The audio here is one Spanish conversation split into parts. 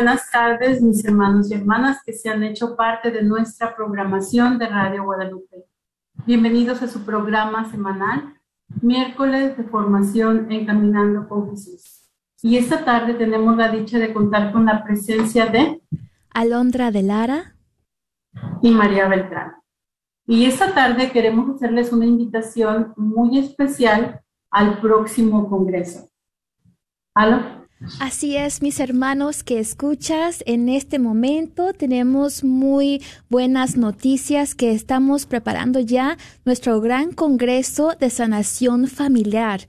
Buenas tardes, mis hermanos y hermanas que se han hecho parte de nuestra programación de Radio Guadalupe. Bienvenidos a su programa semanal, miércoles de formación Encaminando con Jesús. Y esta tarde tenemos la dicha de contar con la presencia de Alondra de Lara y María Beltrán. Y esta tarde queremos hacerles una invitación muy especial al próximo Congreso. ¿Aló? Así es, mis hermanos que escuchas, en este momento tenemos muy buenas noticias que estamos preparando ya nuestro gran Congreso de Sanación Familiar.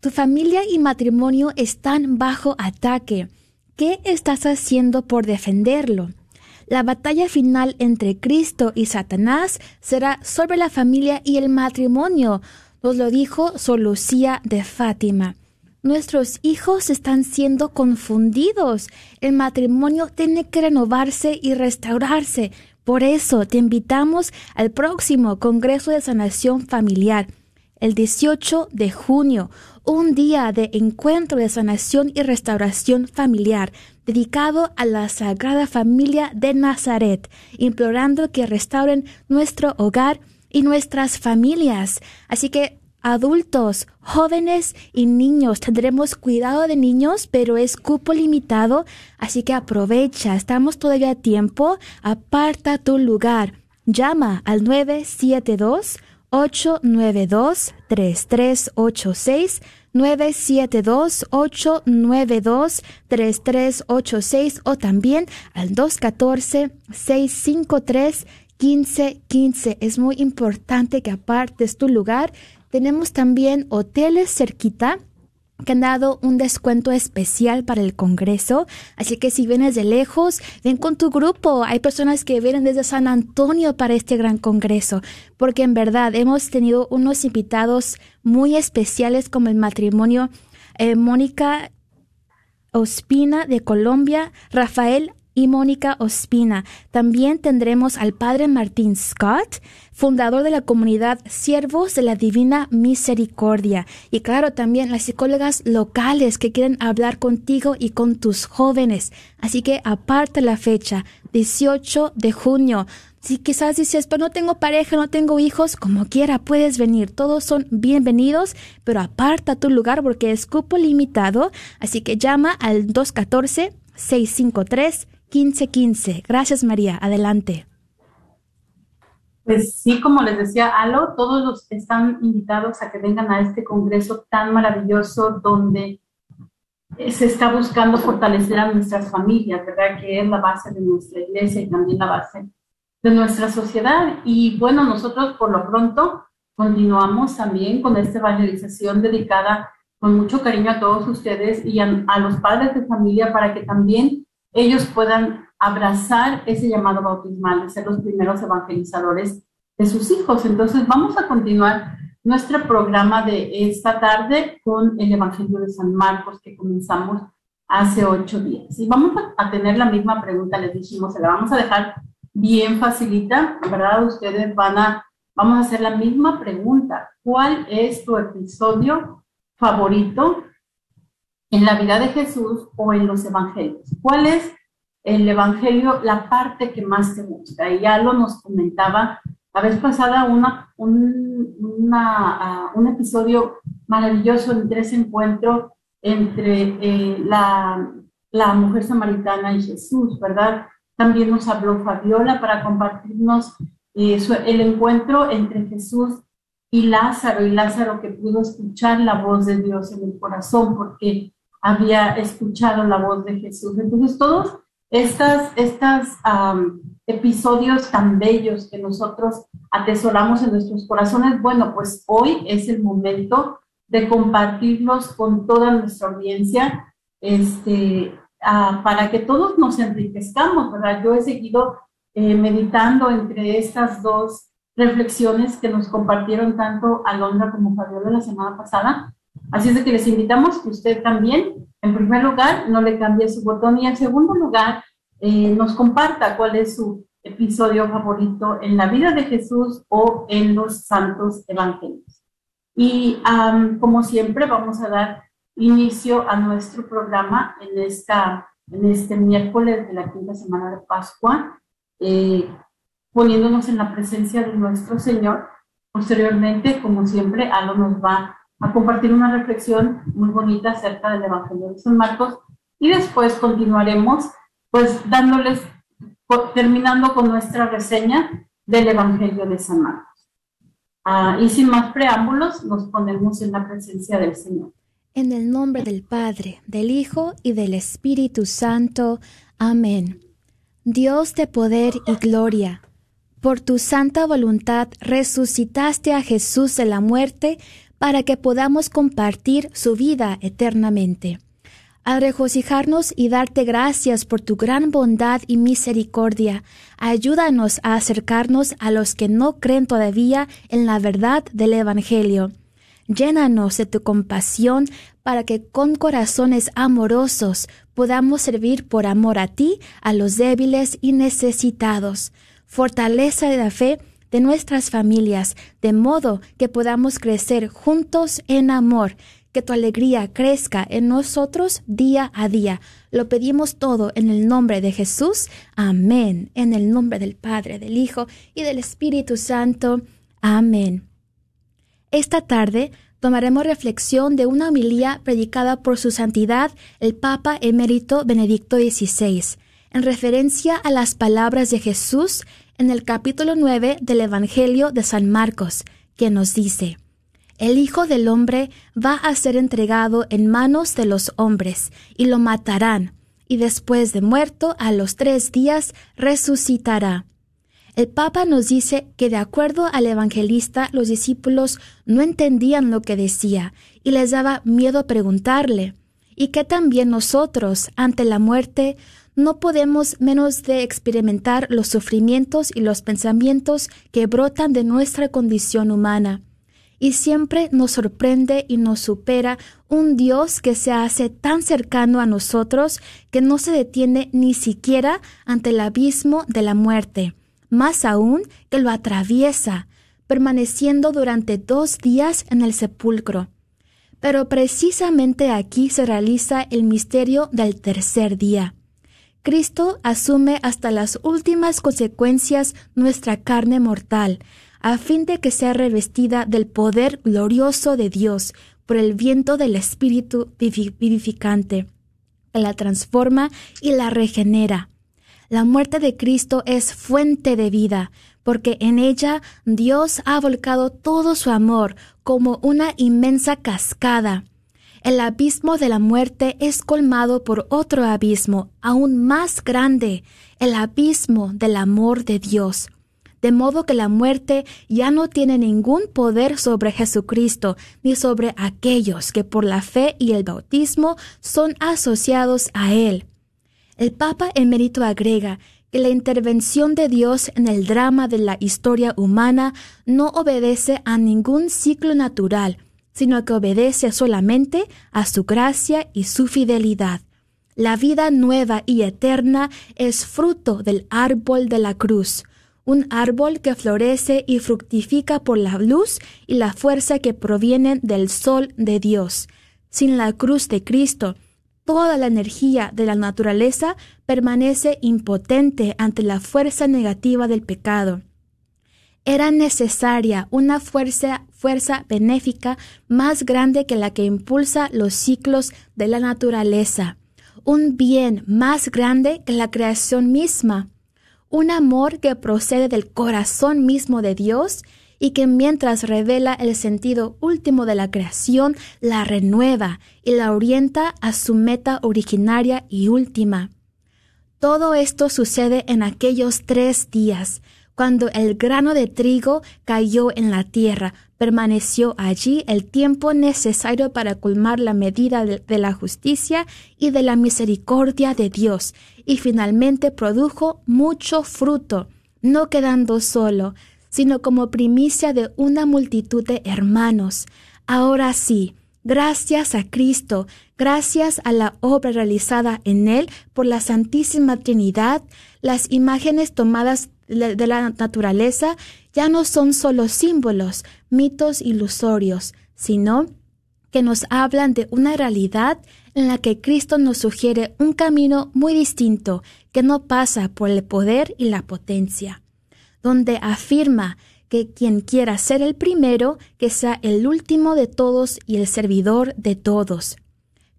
Tu familia y matrimonio están bajo ataque. ¿Qué estás haciendo por defenderlo? La batalla final entre Cristo y Satanás será sobre la familia y el matrimonio, nos lo dijo Sor Lucía de Fátima. Nuestros hijos están siendo confundidos. El matrimonio tiene que renovarse y restaurarse. Por eso te invitamos al próximo Congreso de Sanación Familiar, el 18 de junio, un día de encuentro de sanación y restauración familiar dedicado a la Sagrada Familia de Nazaret, implorando que restauren nuestro hogar y nuestras familias. Así que adultos, jóvenes y niños. Tendremos cuidado de niños, pero es cupo limitado, así que aprovecha. Estamos todavía a tiempo. Aparta tu lugar. Llama al 972 892 3386 972 892 3386 o también al 214 653 1515. Es muy importante que apartes tu lugar tenemos también hoteles cerquita que han dado un descuento especial para el Congreso. Así que si vienes de lejos, ven con tu grupo. Hay personas que vienen desde San Antonio para este gran Congreso, porque en verdad hemos tenido unos invitados muy especiales como el matrimonio eh, Mónica Ospina de Colombia, Rafael y Mónica Ospina. También tendremos al padre Martín Scott, fundador de la comunidad Siervos de la Divina Misericordia. Y claro, también las psicólogas locales que quieren hablar contigo y con tus jóvenes. Así que aparte la fecha, 18 de junio. Si quizás dices, pero no tengo pareja, no tengo hijos, como quiera puedes venir. Todos son bienvenidos, pero aparta tu lugar porque es cupo limitado. Así que llama al 214 653 1515. Gracias, María. Adelante. Pues sí, como les decía Alo, todos los están invitados a que vengan a este congreso tan maravilloso donde se está buscando fortalecer a nuestras familias, ¿verdad? Que es la base de nuestra iglesia y también la base de nuestra sociedad. Y bueno, nosotros por lo pronto continuamos también con esta evangelización dedicada con mucho cariño a todos ustedes y a, los padres de familia para que también ellos puedan abrazar ese llamado bautismal, de ser los primeros evangelizadores de sus hijos. Entonces vamos a continuar nuestro programa de esta tarde con el Evangelio de San Marcos que comenzamos hace ocho días. Y vamos a, tener la misma pregunta, les dijimos, se la vamos a dejar bien facilita, ¿verdad? Ustedes van a, vamos a hacer la misma pregunta. ¿Cuál es tu episodio favorito en la vida de Jesús o en los evangelios? ¿Cuál es el evangelio, la parte que más te gusta? Y ya lo nos comentaba la vez pasada una, un, una, un episodio maravilloso entre ese encuentro entre eh, la, la mujer samaritana y Jesús, ¿verdad? También nos habló Fabiola para compartirnos eh, el encuentro entre Jesús y Lázaro, y Lázaro que pudo escuchar la voz de Dios en el corazón porque había escuchado la voz de Jesús. Entonces, todos estas, estas episodios tan bellos que nosotros atesoramos en nuestros corazones, bueno, pues hoy es el momento de compartirlos con toda nuestra audiencia, este, para que todos nos enriquezcamos, ¿verdad? Yo he seguido eh, meditando entre estas dos reflexiones que nos compartieron tanto Alondra como Fabiola la semana pasada. Así es que les invitamos que usted también, en primer lugar, no le cambie su botón y en segundo lugar, eh, nos comparta cuál es su episodio favorito en la vida de Jesús o en los santos evangelios. Y como siempre, vamos a dar inicio a nuestro programa en, esta, en este miércoles de la quinta semana de Pascua, eh, poniéndonos en la presencia de nuestro Señor. Posteriormente, como siempre, Alo nos va a compartir una reflexión muy bonita acerca del Evangelio de San Marcos y después continuaremos pues dándoles, terminando con nuestra reseña del Evangelio de San Marcos. Ah, y sin más preámbulos, nos ponemos en la presencia del Señor. En el nombre del Padre, del Hijo y del Espíritu Santo. Amén. Dios de poder y gloria, por tu santa voluntad resucitaste a Jesús de la muerte para que podamos compartir su vida eternamente. Al regocijarnos y darte gracias por tu gran bondad y misericordia, ayúdanos a acercarnos a los que no creen todavía en la verdad del Evangelio Llénanos de tu compasión para que con corazones amorosos podamos servir por amor a ti a los débiles y necesitados. Fortaleza de la fe de nuestras familias, de modo que podamos crecer juntos en amor, que tu alegría crezca en nosotros día a día. Lo pedimos todo en el nombre de Jesús. Amén. En el nombre del Padre, del Hijo y del Espíritu Santo. Amén. Esta tarde tomaremos reflexión de una homilía predicada por su santidad el Papa emérito Benedicto XVI, en referencia a las palabras de Jesús en el capítulo 9 del Evangelio de San Marcos, que nos dice, El Hijo del Hombre va a ser entregado en manos de los hombres, y lo matarán, y después de muerto a los tres días resucitará. El Papa nos dice que de acuerdo al evangelista los discípulos no entendían lo que decía y les daba miedo preguntarle, y que también nosotros, ante la muerte, no podemos menos de experimentar los sufrimientos y los pensamientos que brotan de nuestra condición humana. Y siempre nos sorprende y nos supera un Dios que se hace tan cercano a nosotros que no se detiene ni siquiera ante el abismo de la muerte más aún que lo atraviesa, permaneciendo durante dos días en el sepulcro. Pero precisamente aquí se realiza el misterio del tercer día. Cristo asume hasta las últimas consecuencias nuestra carne mortal, a fin de que sea revestida del poder glorioso de Dios por el viento del Espíritu vivificante, que la transforma y la regenera. La muerte de Cristo es fuente de vida, porque en ella Dios ha volcado todo su amor como una inmensa cascada. El abismo de la muerte es colmado por otro abismo aún más grande, el abismo del amor de Dios. De modo que la muerte ya no tiene ningún poder sobre Jesucristo ni sobre aquellos que por la fe y el bautismo son asociados a Él. El Papa emérito agrega que la intervención de Dios en el drama de la historia humana no obedece a ningún ciclo natural, sino que obedece solamente a su gracia y su fidelidad. La vida nueva y eterna es fruto del árbol de la cruz, un árbol que florece y fructifica por la luz y la fuerza que provienen del sol de Dios. Sin la cruz de Cristo, toda la energía de la naturaleza permanece impotente ante la fuerza negativa del pecado. Era necesaria una fuerza, fuerza benéfica más grande que la que impulsa los ciclos de la naturaleza, un bien más grande que la creación misma, un amor que procede del corazón mismo de Dios y que mientras revela el sentido último de la creación, la renueva y la orienta a su meta originaria y última. Todo esto sucede en aquellos tres días, cuando el grano de trigo cayó en la tierra, permaneció allí el tiempo necesario para colmar la medida de, la justicia y de la misericordia de Dios, y finalmente produjo mucho fruto, no quedando solo, sino como primicia de una multitud de hermanos. Ahora sí, gracias a Cristo, gracias a la obra realizada en Él por la Santísima Trinidad, las imágenes tomadas de la naturaleza ya no son solo símbolos, mitos ilusorios, sino que nos hablan de una realidad en la que Cristo nos sugiere un camino muy distinto que no pasa por el poder y la potencia donde afirma que quien quiera ser el primero, que sea el último de todos y el servidor de todos.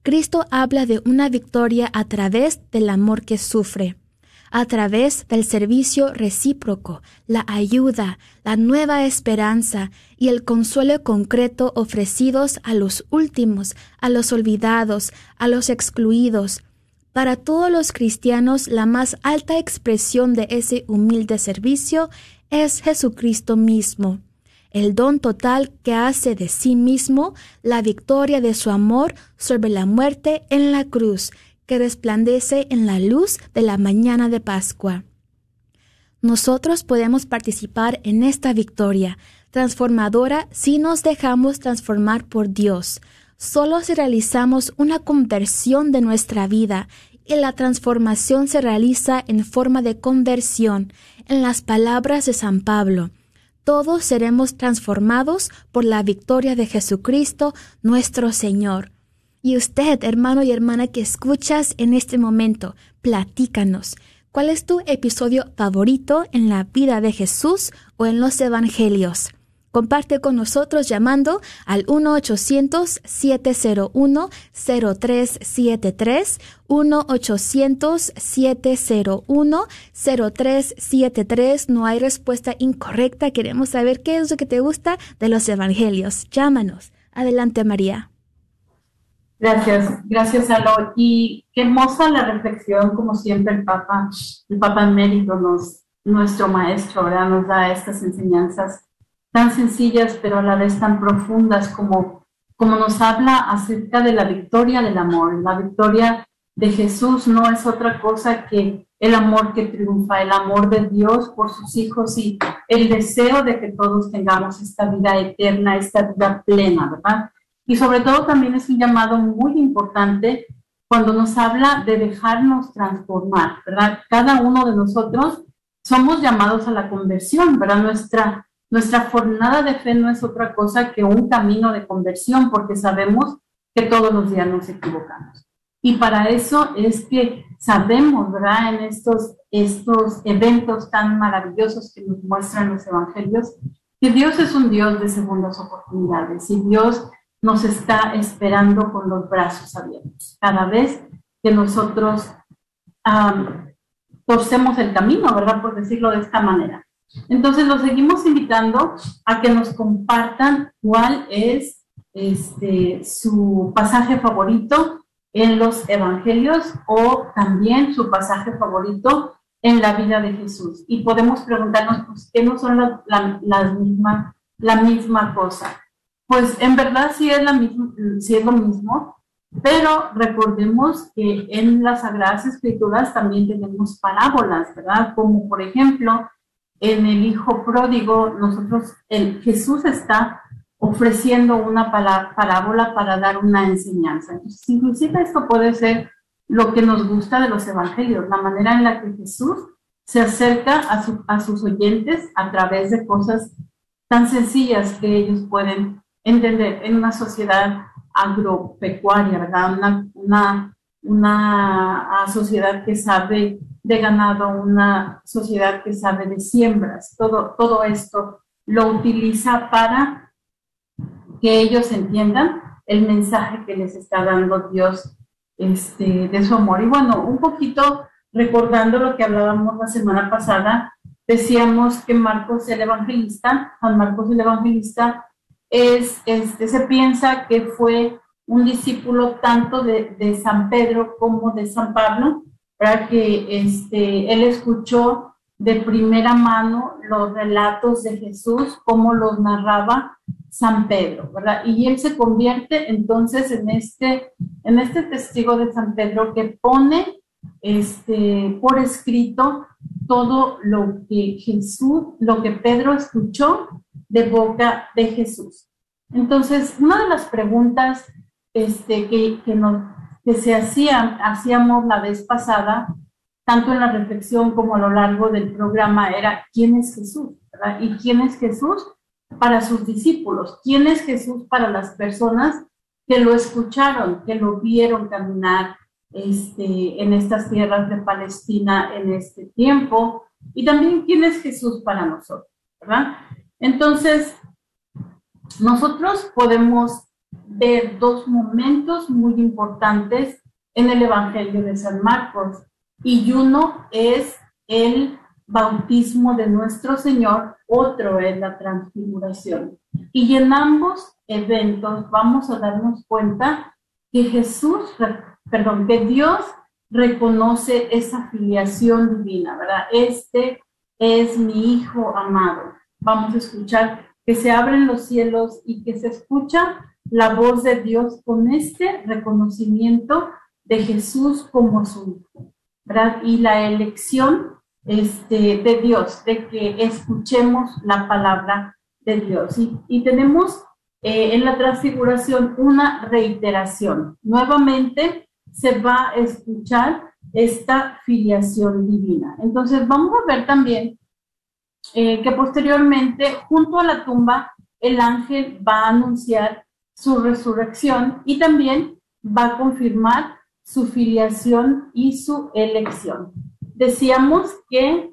Cristo habla de una victoria a través del amor que sufre, a través del servicio recíproco, la ayuda, la nueva esperanza y el consuelo concreto ofrecidos a los últimos, a los olvidados, a los excluidos, para todos los cristianos, la más alta expresión de ese humilde servicio es Jesucristo mismo, el don total que hace de sí mismo la victoria de su amor sobre la muerte en la cruz, que resplandece en la luz de la mañana de Pascua. Nosotros podemos participar en esta victoria transformadora si nos dejamos transformar por Dios, Solo si realizamos una conversión de nuestra vida y la transformación se realiza en forma de conversión, en las palabras de San Pablo, todos seremos transformados por la victoria de Jesucristo nuestro Señor. Y usted, hermano y hermana que escuchas en este momento, platícanos. ¿Cuál es tu episodio favorito en la vida de Jesús o en los Evangelios? Comparte con nosotros llamando al 1-800-701-0373, 1-800-701-0373. No hay respuesta incorrecta. Queremos saber qué es lo que te gusta de los evangelios. Llámanos. Adelante, María. Gracias, gracias, Alo. Y qué hermosa la reflexión, como siempre el Papa, el Papa Emérito, nos, nuestro maestro, ahora nos da estas enseñanzas tan sencillas, pero a la vez tan profundas como, como nos habla acerca de la victoria del amor. La victoria de Jesús no es otra cosa que el amor que triunfa, el amor de Dios por sus hijos y el deseo de que todos tengamos esta vida eterna, esta vida plena, ¿verdad? Y sobre todo también es un llamado muy importante cuando nos habla de dejarnos transformar, ¿verdad? Cada uno de nosotros somos llamados a la conversión, ¿verdad? Nuestra nuestra jornada de fe no es otra cosa que un camino de conversión, porque sabemos que todos los días nos equivocamos. Y para eso es que sabemos, ¿verdad? En estos, estos eventos tan maravillosos que nos muestran los evangelios, que Dios es un Dios de segundas oportunidades y Dios nos está esperando con los brazos abiertos. Cada vez que nosotros torcemos el camino, ¿verdad? Por decirlo de esta manera. Entonces, los seguimos invitando a que nos compartan cuál es este, su pasaje favorito en los evangelios o también su pasaje favorito en la vida de Jesús. Y podemos preguntarnos, pues, ¿qué no son la, la, la misma cosa? Pues en verdad sí es, lo mismo, pero recordemos que en las Sagradas Escrituras también tenemos parábolas, ¿verdad? Como por ejemplo, en el Hijo Pródigo, nosotros, el, Jesús está ofreciendo una parábola para dar una enseñanza. Entonces, inclusive esto puede ser lo que nos gusta de los evangelios, la manera en la que Jesús se acerca a sus oyentes a través de cosas tan sencillas que ellos pueden entender en una sociedad agropecuaria, ¿verdad? Una, una, una sociedad que sabe de ganado, una sociedad que sabe de siembras. Todo, todo esto lo utiliza para que ellos entiendan el mensaje que les está dando Dios este, de su amor. Y bueno, un poquito recordando lo que hablábamos la semana pasada, decíamos que Marcos el Evangelista, San Marcos el Evangelista, es, este, se piensa que fue un discípulo tanto de, de San Pedro como de San Pablo, para que este, él escuchó de primera mano los relatos de Jesús, como los narraba San Pedro, ¿verdad? Y él se convierte entonces en este, en este testigo de San Pedro que pone este, por escrito todo lo que Jesús, lo que Pedro escuchó de boca de Jesús. Entonces, una de las preguntas este, que, que, se hacían, hacíamos la vez pasada, tanto en la reflexión como a lo largo del programa, era ¿quién es Jesús? ¿Y quién es Jesús para sus discípulos? ¿Quién es Jesús para las personas que lo escucharon, que lo vieron caminar este, en estas tierras de Palestina en este tiempo? Y también quién es Jesús para nosotros, ¿verdad? Entonces, nosotros podemos ver dos momentos muy importantes en el Evangelio de San Marcos. Y uno es el bautismo de nuestro Señor, otro es la transfiguración. Y en ambos eventos vamos a darnos cuenta que Jesús, perdón, que Dios reconoce esa filiación divina, ¿verdad? Este es mi Hijo amado. Vamos a escuchar que se abren los cielos y que se escucha la voz de Dios con este reconocimiento de Jesús como su Hijo, ¿verdad? Y la elección este, de Dios, de que escuchemos la palabra de Dios. Y, tenemos eh, en la transfiguración una reiteración. Nuevamente se va a escuchar esta filiación divina. Entonces vamos a ver también eh, que posteriormente, junto a la tumba, el ángel va a anunciar su resurrección y también va a confirmar su filiación y su elección. Decíamos que,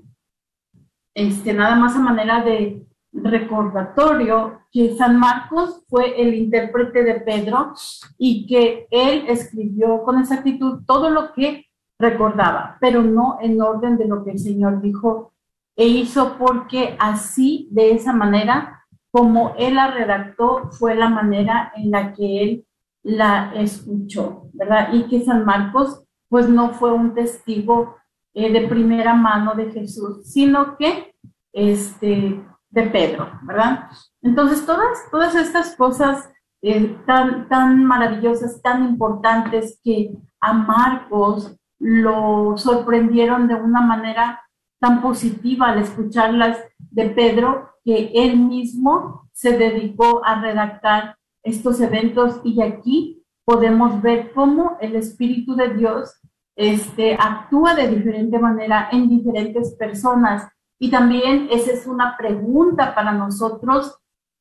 este, nada más a manera de recordatorio, que San Marcos fue el intérprete de Pedro y que él escribió con exactitud todo lo que recordaba, pero no en orden de lo que el Señor dijo e hizo porque así, de esa manera, como él la redactó, fue la manera en la que él la escuchó, ¿verdad? Y que San Marcos, pues no fue un testigo eh, de primera mano de Jesús, sino que este, de Pedro, ¿verdad? Entonces, todas, todas estas cosas eh, tan, tan maravillosas, tan importantes que a Marcos lo sorprendieron de una manera tan positiva al escucharlas de Pedro que él mismo se dedicó a redactar estos eventos y aquí podemos ver cómo el Espíritu de Dios este, actúa de diferente manera en diferentes personas. Y también esa es una pregunta para nosotros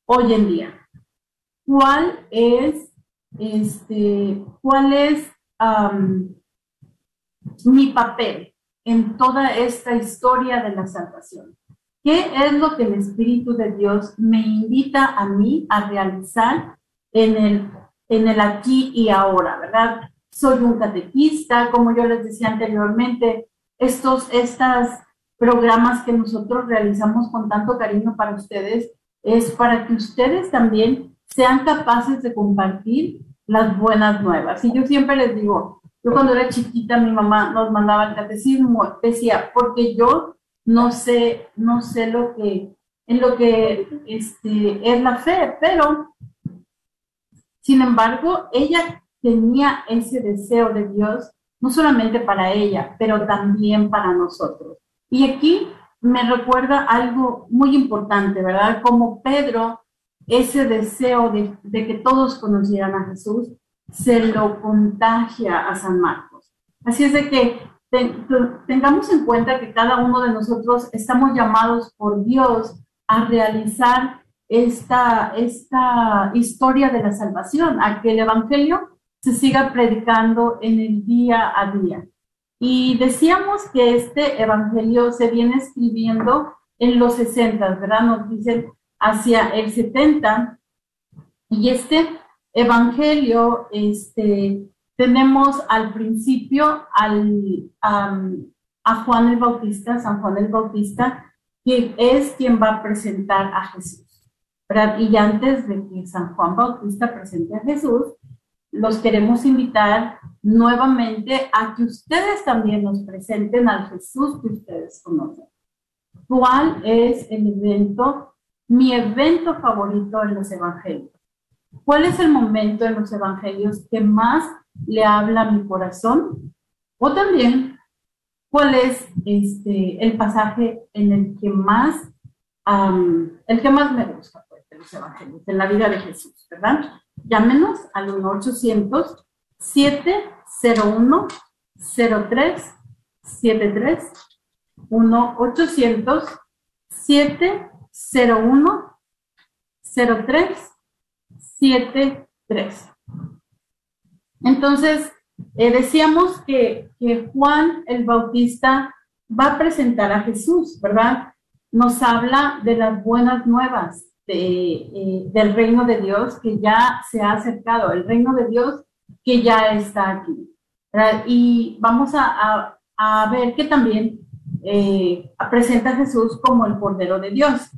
hoy en día. ¿Cuál es, este, cuál es mi papel? En toda esta historia de la salvación. ¿Qué es lo que el Espíritu de Dios me invita a mí a realizar en el, en el aquí y ahora, verdad? Soy un catequista, como yo les decía anteriormente, estos estas programas que nosotros realizamos con tanto cariño para ustedes es para que ustedes también sean capaces de compartir las buenas nuevas. Y yo siempre les digo, yo cuando era chiquita mi mamá nos mandaba el catecismo, decía, porque yo no sé, no sé lo que, en lo que este, es la fe, pero sin embargo, ella tenía ese deseo de Dios, no solamente para ella, pero también para nosotros. Y aquí me recuerda algo muy importante, ¿verdad? Como Pedro, ese deseo de, que todos conocieran a Jesús, se lo contagia a San Marcos. Así es de que tengamos en cuenta que cada uno de nosotros estamos llamados por Dios a realizar esta, esta historia de la salvación, a que el Evangelio se siga predicando en el día a día. Y decíamos que este evangelio se viene escribiendo en los 60, ¿verdad? Nos dicen hacia el 70. Y este evangelio, este, tenemos al principio al, a Juan el Bautista, San Juan el Bautista, que es quien va a presentar a Jesús. Y antes de que San Juan Bautista presente a Jesús, los queremos invitar nuevamente a que ustedes también nos presenten al Jesús que ustedes conocen. ¿Cuál es el evento, mi evento favorito en los evangelios? ¿Cuál es el momento en los evangelios que más le habla a mi corazón? O también, ¿cuál es este, el pasaje en el que más, el que más me gusta pues, de los evangelios, en la vida de Jesús, ¿verdad? Llámenos al 1-800-701-0373. 1-800-701-0373. Entonces, eh, decíamos que, que Juan el Bautista va a presentar a Jesús, ¿verdad? Nos habla de las buenas nuevas, eh, del reino de Dios que ya se ha acercado, el reino de Dios que ya está aquí. Y vamos a, a, ver que también eh, presenta a Jesús como el Cordero de Dios.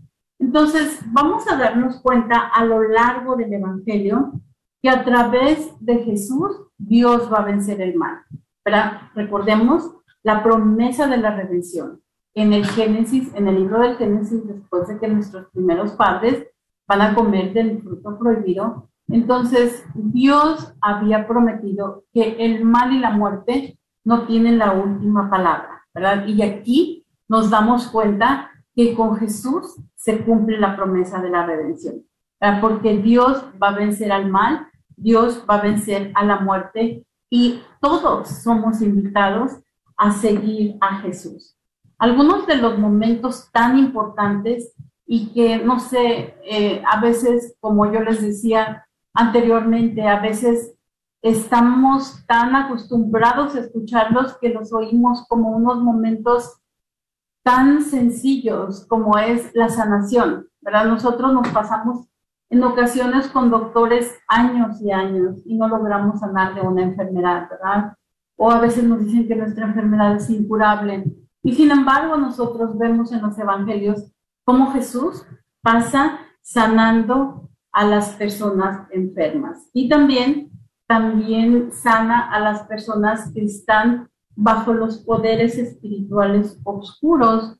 Entonces, vamos a darnos cuenta a lo largo del Evangelio que a través de Jesús Dios va a vencer el mal. Recordemos la promesa de la redención en el Génesis, en el libro del Génesis, después de que nuestros primeros padres van a comer del fruto prohibido, entonces Dios había prometido que el mal y la muerte no tienen la última palabra, ¿verdad? Y aquí nos damos cuenta que con Jesús se cumple la promesa de la redención, porque Dios va a vencer al mal, Dios va a vencer a la muerte y todos somos invitados a seguir a Jesús. Algunos de los momentos tan importantes y que, no sé, eh, a veces, como yo les decía anteriormente, a veces estamos tan acostumbrados a escucharlos que los oímos como unos momentos tan sencillos como es la sanación, ¿verdad? Nosotros nos pasamos en ocasiones con doctores años y años y no logramos sanar de una enfermedad, ¿verdad? O a veces nos dicen que nuestra enfermedad es incurable y sin embargo, nosotros vemos en los evangelios cómo Jesús pasa sanando a las personas enfermas y también, también sana a las personas que están bajo los poderes espirituales oscuros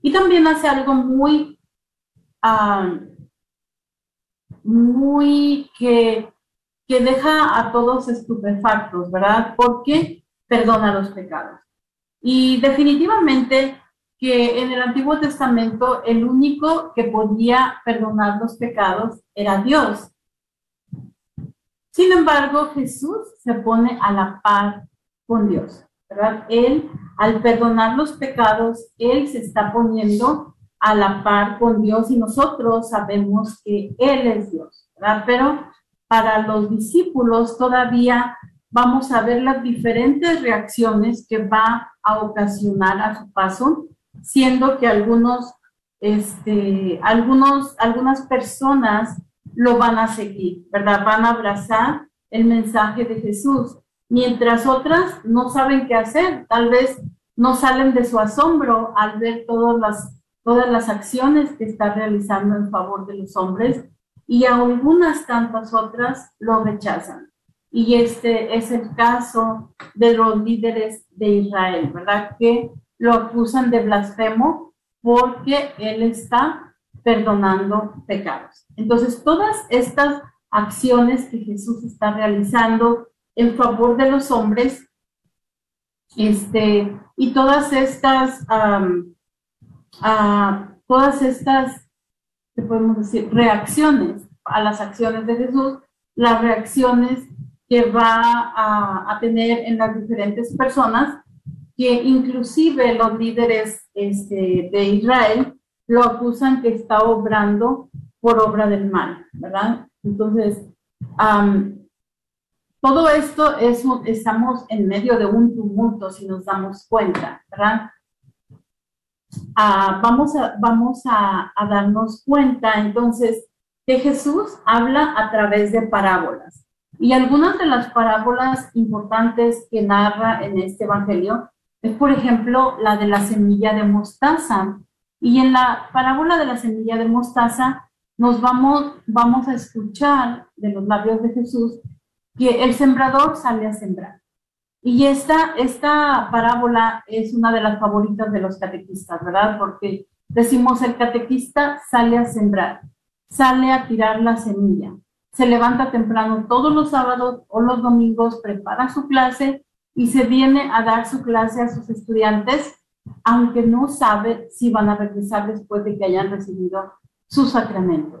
y también hace algo muy, ah, muy que, que deja a todos estupefactos, ¿verdad? Porque perdona los pecados. Y definitivamente que en el Antiguo Testamento el único que podía perdonar los pecados era Dios. Sin embargo, Jesús se pone a la par con Dios, Él, al perdonar los pecados, Él se está poniendo a la par con Dios y nosotros sabemos que Él es Dios, ¿verdad? Pero para los discípulos todavía vamos a ver las diferentes reacciones que va a ocasionar a su paso, siendo que algunos, este, algunos, algunas personas lo van a seguir, ¿verdad? Van a abrazar el mensaje de Jesús, mientras otras no saben qué hacer. Tal vez no salen de su asombro al ver todas las, todas las acciones que está realizando en favor de los hombres y algunas tantas otras lo rechazan. Y este es el caso de los líderes de Israel, ¿verdad? Que lo acusan de blasfemo porque él está perdonando pecados. Entonces, todas estas acciones que Jesús está realizando en favor de los hombres, este, y todas estas, todas estas, ¿qué podemos decir? Reacciones a las acciones de Jesús, las reacciones que va a, tener en las diferentes personas, que inclusive los líderes este, de Israel lo acusan que está obrando por obra del mal, ¿verdad? Entonces, todo esto es, estamos en medio de un tumulto, si nos damos cuenta, ¿verdad? Ah, vamos a, vamos a darnos cuenta entonces que Jesús habla a través de parábolas. Y algunas de las parábolas importantes que narra en este Evangelio es, por ejemplo, la de la semilla de mostaza. Y en la parábola de la semilla de mostaza nos vamos, vamos a escuchar de los labios de Jesús que el sembrador sale a sembrar. Y esta, esta parábola es una de las favoritas de los catequistas, ¿verdad? Porque decimos el catequista sale a sembrar, sale a tirar la semilla, se levanta temprano todos los sábados o los domingos, prepara su clase y se viene a dar su clase a sus estudiantes, aunque no sabe si van a regresar después de que hayan recibido su sacramento.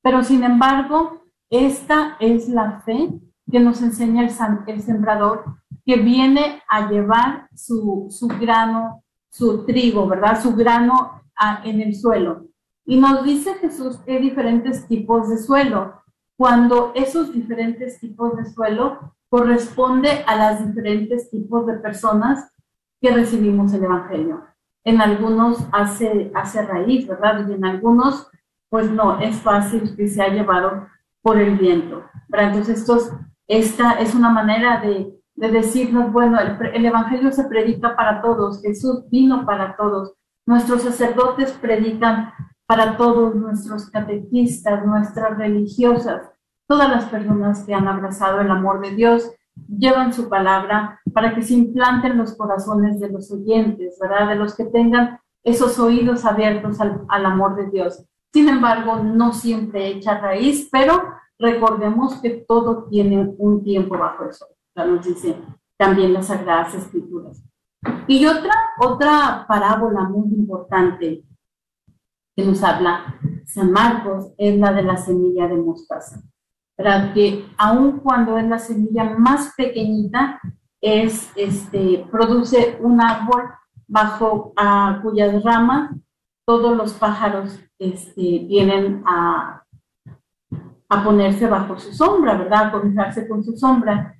Pero sin embargo, esta es la fe que nos enseña el, sembrador, que viene a llevar su, su grano, su trigo, ¿verdad? Su grano en el suelo. Y nos dice Jesús que hay diferentes tipos de suelo. Cuando esos diferentes tipos de suelo corresponde a las diferentes tipos de personas que recibimos el Evangelio. En algunos hace, hace raíz, ¿verdad? Y en algunos, pues no, es fácil que se ha llevado por el viento. ¿verdad? Entonces, estos esta es una manera de, decirnos, bueno, el, Evangelio se predica para todos, Jesús vino para todos, nuestros sacerdotes predican para todos, nuestros catequistas, nuestras religiosas, todas las personas que han abrazado el amor de Dios, llevan su palabra para que se implanten los corazones de los oyentes, ¿verdad? De los que tengan esos oídos abiertos al, al amor de Dios. Sin embargo, no siempre echa raíz, pero Recordemos que todo tiene un tiempo bajo el sol, ya nos dice también las Sagradas Escrituras. Y otra, otra parábola muy importante que nos habla San Marcos es la de la semilla de mostaza. Para que aun cuando es la semilla más pequeñita, es, este, produce un árbol bajo a cuyas ramas todos los pájaros este, vienen a, a ponerse bajo su sombra, ¿verdad? A cobijarse con su sombra,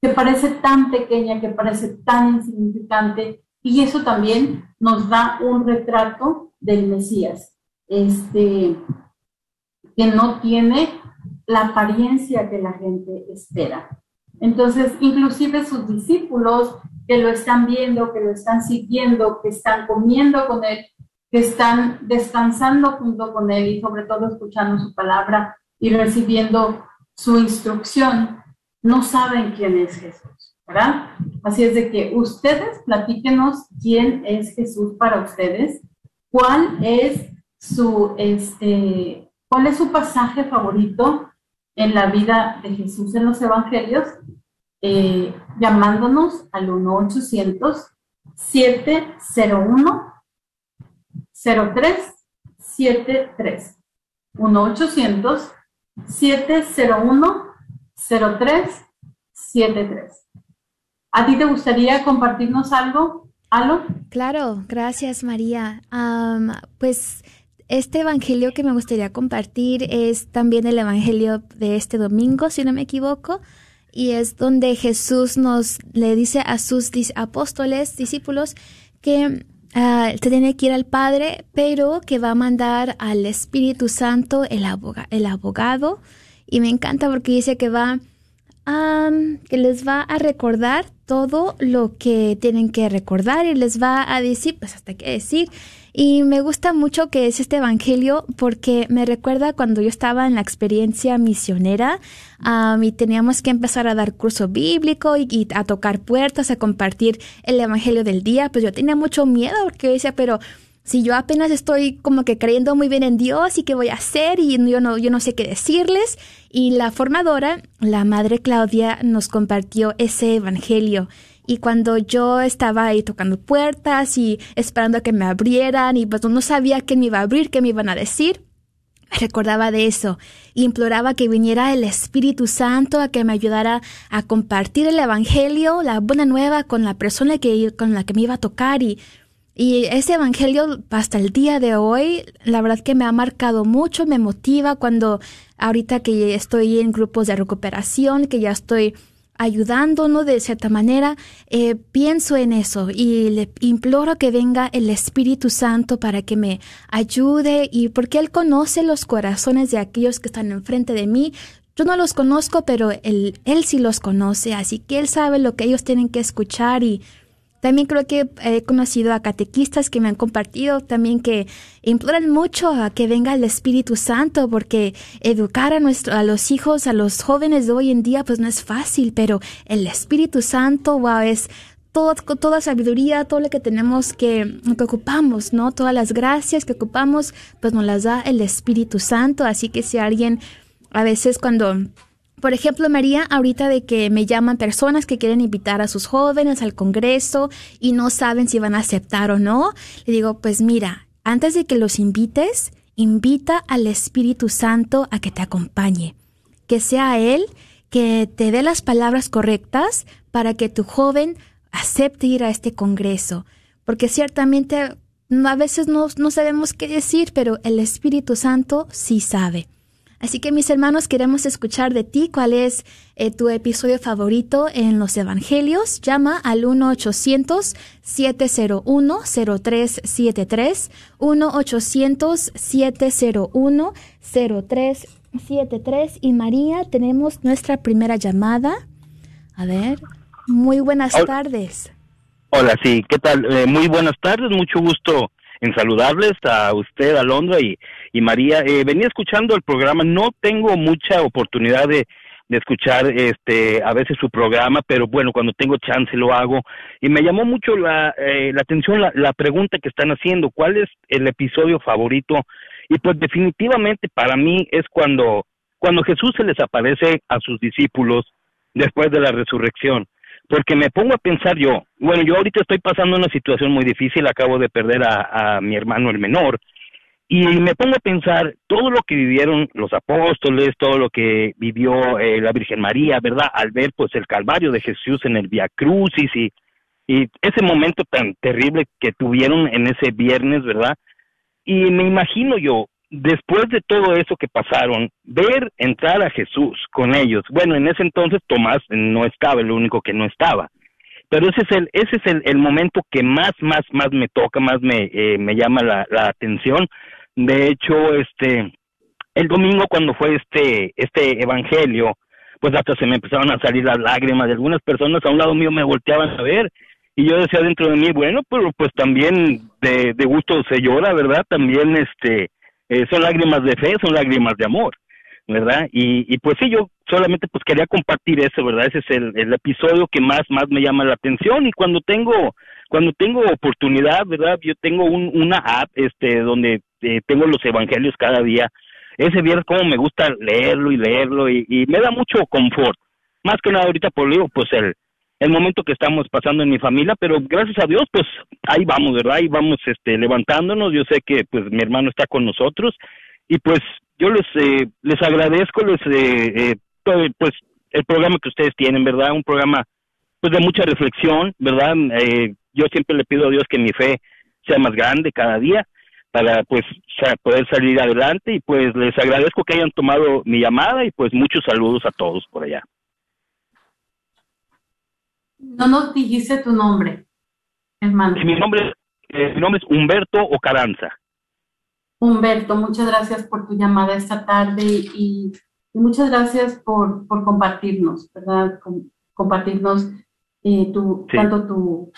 que parece tan pequeña, que parece tan insignificante, y eso también nos da un retrato del Mesías, este, que no tiene la apariencia que la gente espera. Entonces, inclusive sus discípulos que lo están viendo, que lo están siguiendo, que están comiendo con él, que están descansando junto con él y sobre todo escuchando su palabra, y recibiendo su instrucción, no saben quién es Jesús, ¿verdad? Así es de que ustedes platíquenos quién es Jesús para ustedes, cuál es su, este, cuál es su pasaje favorito en la vida de Jesús en los evangelios, eh, llamándonos al 1-800-701 0373 1-800 701-0373. ¿A ti te gustaría compartirnos algo, Alo? Claro, gracias María. pues este evangelio que me gustaría compartir es también el evangelio de este domingo, si no me equivoco, y es donde Jesús nos le dice a sus apóstoles, discípulos, que uh, se tiene que ir al Padre, pero que va a mandar al Espíritu Santo, el, el abogado. Y me encanta porque dice que va que les va a recordar todo lo que tienen que recordar y les va a decir, pues hasta qué decir. Y me gusta mucho que es este evangelio porque me recuerda cuando yo estaba en la experiencia misionera y teníamos que empezar a dar curso bíblico y, a tocar puertas, a compartir el evangelio del día. Pues yo tenía mucho miedo porque decía, pero si yo apenas estoy como que creyendo muy bien en Dios y qué voy a hacer y yo no, yo no sé qué decirles. Y la formadora, la madre Claudia, nos compartió ese evangelio. Y cuando yo estaba ahí tocando puertas y esperando a que me abrieran y pues no sabía qué me iba a abrir, qué me iban a decir, me recordaba de eso y imploraba que viniera el Espíritu Santo a que me ayudara a compartir el Evangelio, la buena nueva con la persona que, con la que me iba a tocar y y ese evangelio hasta el día de hoy, la verdad que me ha marcado mucho, me motiva cuando ahorita que estoy en grupos de recuperación, que ya estoy ayudándonos de cierta manera, eh, pienso en eso y le imploro que venga el Espíritu Santo para que me ayude y porque Él conoce los corazones de aquellos que están enfrente de mí. Yo no los conozco, pero él, él sí los conoce, así que Él sabe lo que ellos tienen que escuchar y también creo que he conocido a catequistas que me han compartido también que imploran mucho a que venga el Espíritu Santo porque educar a, nuestro, a los hijos, a los jóvenes de hoy en día pues no es fácil, pero el Espíritu Santo, wow, es todo, toda sabiduría, todo lo que tenemos que, que ocupamos, ¿no? Todas las gracias que ocupamos pues nos las da el Espíritu Santo, así que si alguien a veces cuando por ejemplo, María, ahorita de que me llaman personas que quieren invitar a sus jóvenes al Congreso y no saben si van a aceptar o no, le digo, pues mira, antes de que los invites, invita al Espíritu Santo a que te acompañe, que sea Él que te dé las palabras correctas para que tu joven acepte ir a este Congreso, porque ciertamente a veces no, no sabemos qué decir, pero el Espíritu Santo sí sabe. Así que mis hermanos, queremos escuchar de ti cuál es eh, tu episodio favorito en los Evangelios. Llama al 1-800-701-0373. 1-800-701-0373. Y María, tenemos nuestra primera llamada. A ver, muy buenas tardes. Hola, sí, ¿qué tal? Eh, muy buenas tardes, mucho gusto en saludarles a usted, Alondra y, y María. Eh, venía escuchando el programa, no tengo mucha oportunidad de, de escuchar este a veces su programa, pero bueno, cuando tengo chance lo hago. Y me llamó mucho la, eh, la atención la, la pregunta que están haciendo, ¿cuál es el episodio favorito? Y pues definitivamente para mí es cuando, cuando Jesús se les aparece a sus discípulos después de la resurrección porque me pongo a pensar yo, bueno, yo ahorita estoy pasando una situación muy difícil, acabo de perder a, mi hermano el menor, y me pongo a pensar todo lo que vivieron los apóstoles, todo lo que vivió eh, la Virgen María, ¿verdad? Al ver pues el calvario de Jesús en el Via Crucis y, ese momento tan terrible que tuvieron en ese viernes, ¿verdad? Y me imagino yo, después de todo eso que pasaron, ver entrar a Jesús con ellos, bueno, en ese entonces Tomás no estaba, el único que no estaba, pero ese es el, ese es el, momento que más, más, más me toca, más me, eh, me llama la, la atención. De hecho, este, el domingo cuando fue este, este evangelio, pues hasta se me empezaron a salir las lágrimas de algunas personas a un lado mío me volteaban a ver y yo decía dentro de mí, bueno, pero pues también de, de gusto se llora, ¿verdad? También este, eh, son lágrimas de fe, son lágrimas de amor, ¿verdad? Y, y pues sí, yo solamente pues quería compartir eso, ¿verdad? Ese es el, el episodio que más, más me llama la atención y cuando tengo, cuando tengo oportunidad, ¿verdad? Yo tengo un, una app, este, donde eh, tengo los evangelios cada día. Ese viernes como me gusta leerlo y leerlo y, me da mucho confort. Más que nada ahorita por digo, pues el, el momento que estamos pasando en mi familia, pero gracias a Dios, pues ahí vamos, ¿verdad? Ahí vamos este, levantándonos. Yo sé que pues mi hermano está con nosotros y pues yo les eh, les agradezco les eh, eh, pues el programa que ustedes tienen, ¿verdad? Un programa pues de mucha reflexión, ¿verdad? Eh, yo siempre le pido a Dios que mi fe sea más grande cada día para pues poder salir adelante y pues les agradezco que hayan tomado mi llamada y pues muchos saludos a todos por allá. No nos dijiste tu nombre, hermano. Mi nombre, eh, mi nombre es Humberto Ocaranza. Humberto, muchas gracias por tu llamada esta tarde y Y muchas gracias por, por compartirnos, ¿verdad? compartirnos eh, tu, tanto tu,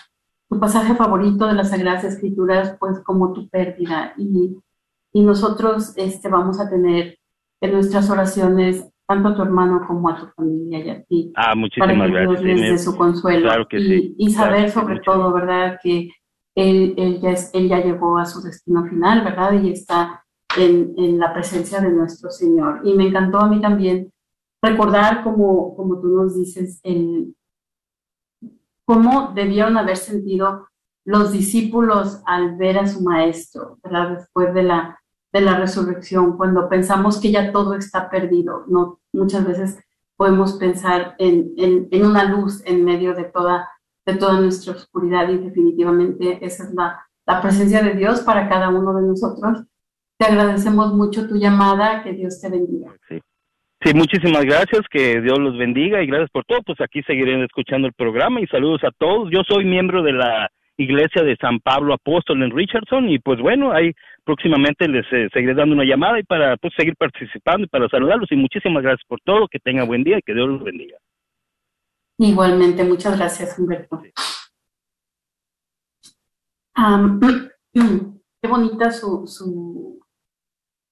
tu, pasaje favorito de las Sagradas Escrituras, pues como tu pérdida. Y, y nosotros este, vamos a tener en nuestras oraciones tanto a tu hermano como a tu familia y a ti. Ah, muchísimas para que gracias. Dios les dé su consuelo. Claro que y, sí. y saber sobre todo, ¿verdad? Que él, él, ya es, él ya llegó a su destino final, ¿verdad? Y está en, en, la presencia de nuestro Señor. Y me encantó a mí también recordar, como, como tú nos dices, el, cómo debieron haber sentido los discípulos al ver a su maestro, ¿verdad? Después de la, de la resurrección, cuando pensamos que ya todo está perdido, ¿no? Muchas veces podemos pensar en, en, una luz en medio de toda de toda nuestra oscuridad y definitivamente esa es la, la presencia de Dios para cada uno de nosotros. Te agradecemos mucho tu llamada, que Dios te bendiga. Sí. Sí, muchísimas gracias, que Dios los bendiga y gracias por todo. Pues aquí seguiré escuchando el programa y saludos a todos. Yo soy miembro de la iglesia de San Pablo Apóstol en Richardson y pues bueno, ahí próximamente les eh, seguiré dando una llamada y para pues seguir participando y para saludarlos y muchísimas gracias por todo, que tengan buen día y que Dios los bendiga. Igualmente, muchas gracias, Humberto. Um, qué bonita su, su,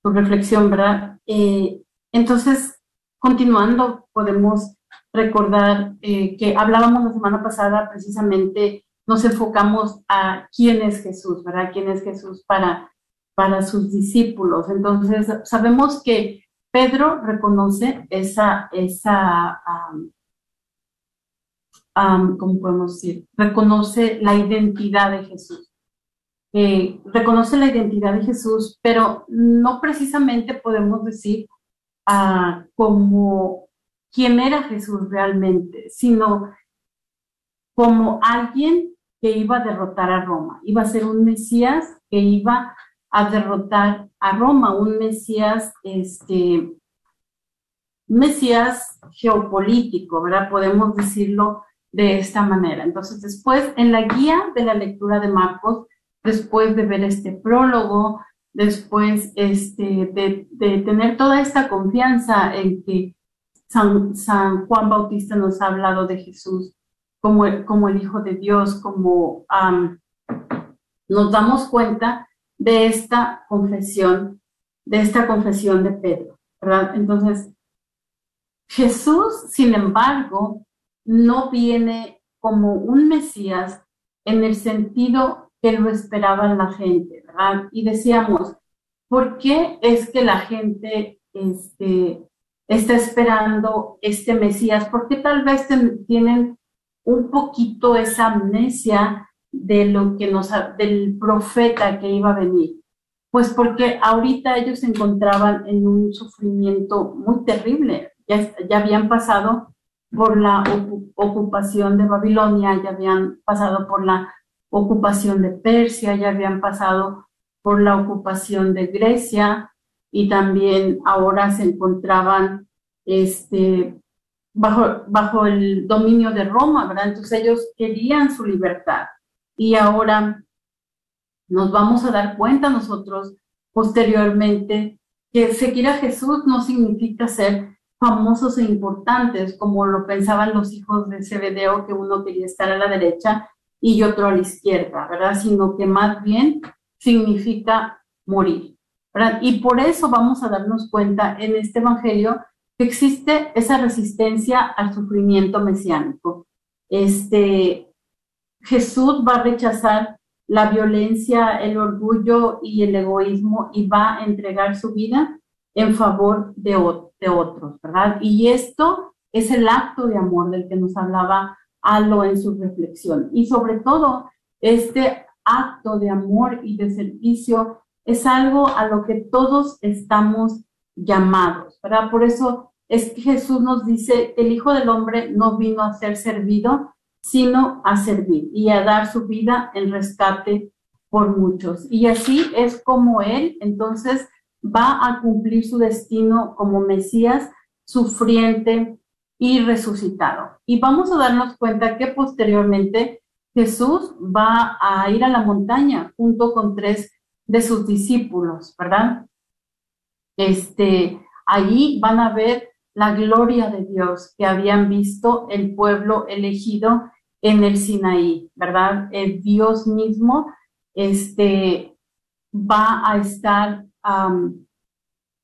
su reflexión, ¿verdad? Eh, entonces, continuando, podemos recordar eh, que hablábamos la semana pasada, precisamente nos enfocamos a quién es Jesús, ¿verdad? ¿Quién es Jesús para, para sus discípulos? Entonces, sabemos que Pedro reconoce esa, esa ¿cómo podemos decir? Reconoce la identidad de Jesús. Eh, reconoce la identidad de Jesús, pero no precisamente podemos decir como quién era Jesús realmente, sino como alguien que iba a derrotar a Roma. Iba a ser un Mesías que iba a derrotar a Roma, un Mesías, este, Mesías geopolítico, ¿verdad? Podemos decirlo de esta manera. Entonces, después, en la guía de la lectura de Marcos, después de ver este prólogo, después este, de, tener toda esta confianza en que San, Juan Bautista nos ha hablado de Jesús como el, como el Hijo de Dios, como nos damos cuenta de esta confesión, de esta confesión de Pedro, ¿verdad? Entonces, Jesús, sin embargo, no viene como un Mesías en el sentido que lo esperaba la gente, ¿verdad? Y decíamos, ¿por qué es que la gente este, está esperando este Mesías? Porque tal vez tienen un poquito esa amnesia de lo que nos del profeta que iba a venir. Pues porque ahorita ellos se encontraban en un sufrimiento muy terrible. Ya, ya habían pasado por la ocupación de Babilonia, ya habían pasado por la ocupación de Persia, ya habían pasado por la ocupación de Grecia y también ahora se encontraban este, bajo, bajo el dominio de Roma, ¿verdad? Entonces ellos querían su libertad y ahora nos vamos a dar cuenta nosotros posteriormente que seguir a Jesús no significa ser famosos e importantes, como lo pensaban los hijos de Zebedeo, que uno quería estar a la derecha y otro a la izquierda, ¿verdad? Sino que más bien significa morir, ¿verdad? Y por eso vamos a darnos cuenta en este Evangelio que existe esa resistencia al sufrimiento mesiánico. Este, Jesús va a rechazar la violencia, el orgullo y el egoísmo y va a entregar su vida en favor de, de otros, ¿verdad? Y esto es el acto de amor del que nos hablaba Alo en su reflexión. Y sobre todo, este acto de amor y de servicio es algo a lo que todos estamos llamados, ¿verdad? Por eso es que Jesús nos dice el Hijo del Hombre no vino a ser servido, sino a servir y a dar su vida en rescate por muchos. Y así es como Él entonces va a cumplir su destino como Mesías sufriente y resucitado. Y vamos a darnos cuenta que posteriormente Jesús va a ir a la montaña junto con tres de sus discípulos, ¿verdad? Este, Ahí van a ver la gloria de Dios que habían visto el pueblo elegido en el Sinaí, ¿verdad? El Dios mismo este, va a estar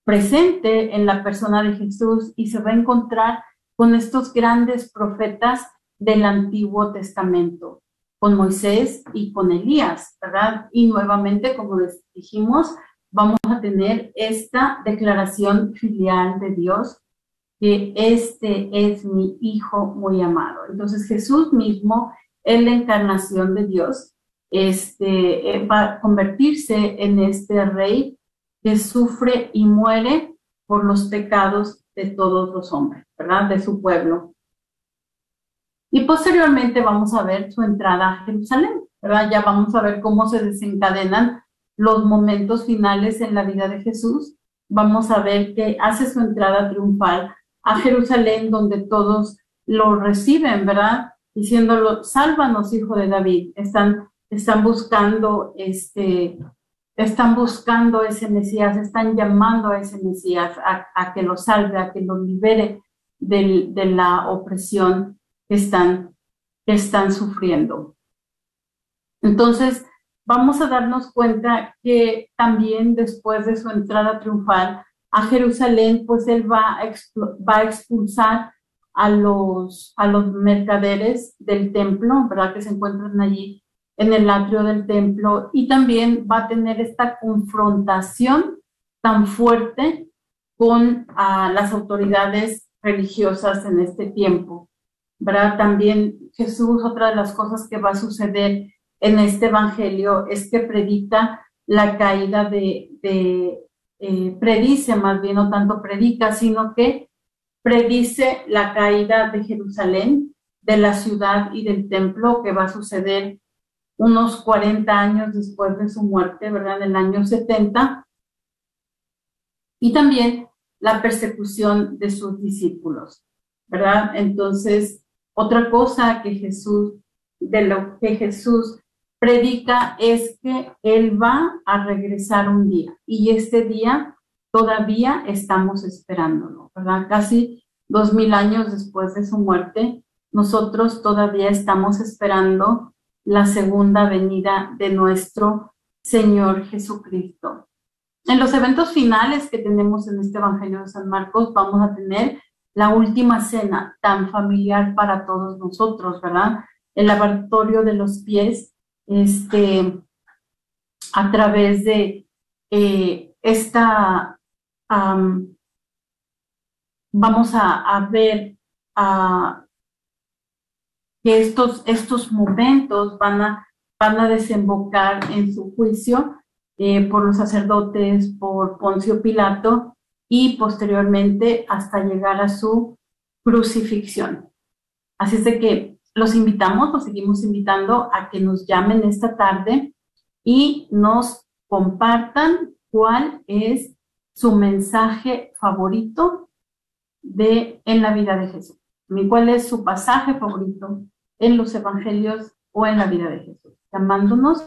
presente en la persona de Jesús y se va a encontrar con estos grandes profetas del Antiguo Testamento, con Moisés y con Elías, ¿verdad? Y nuevamente, como les dijimos, vamos a tener esta declaración filial de Dios, que este es mi Hijo muy amado. Entonces Jesús mismo, en la encarnación de Dios, este, eh, va a convertirse en este rey que sufre y muere por los pecados de todos los hombres, ¿verdad? De su pueblo. Y posteriormente vamos a ver su entrada a Jerusalén, ¿verdad? Ya vamos a ver cómo se desencadenan los momentos finales en la vida de Jesús. Vamos a ver que hace su entrada triunfal a Jerusalén, donde todos lo reciben, ¿verdad? Diciéndolo, sálvanos, hijo de David. Están, están buscando este, están buscando ese Mesías, están llamando a ese Mesías a, que lo salve, a que lo libere de la opresión que están, que están sufriendo. Entonces, vamos a darnos cuenta que también después de su entrada triunfal a Jerusalén, pues él va a, va a expulsar a los, a los mercaderes del templo, ¿verdad? Que se encuentran allí en el atrio del templo y también va a tener esta confrontación tan fuerte con ah, las autoridades religiosas en este tiempo. ¿verdad? También Jesús, otra de las cosas que va a suceder en este evangelio es que predica la caída de, eh, predice más bien, no tanto predica, sino que predice la caída de Jerusalén, de la ciudad y del templo que va a suceder unos 40 años después de su muerte, ¿verdad? En el año 70. Y también la persecución de sus discípulos, ¿verdad? Entonces, otra cosa que Jesús, de lo que Jesús predica es que Él va a regresar un día y este día todavía estamos esperándolo, ¿verdad? Casi dos mil años después de su muerte, nosotros todavía estamos esperando la segunda venida de nuestro Señor Jesucristo. En los eventos finales que tenemos en este Evangelio de San Marcos, vamos a tener la última cena tan familiar para todos nosotros, ¿verdad? El lavatorio de los pies, este, a través de eh, esta, vamos a, ver a que estos, estos momentos van a, van a desembocar en su juicio eh, por los sacerdotes, por Poncio Pilato y posteriormente hasta llegar a su crucifixión. Así es de que los invitamos, los seguimos invitando a que nos llamen esta tarde y nos compartan cuál es su mensaje favorito de en la vida de Jesús. ¿Cuál es su pasaje favorito en los evangelios o en la vida de Jesús, llamándonos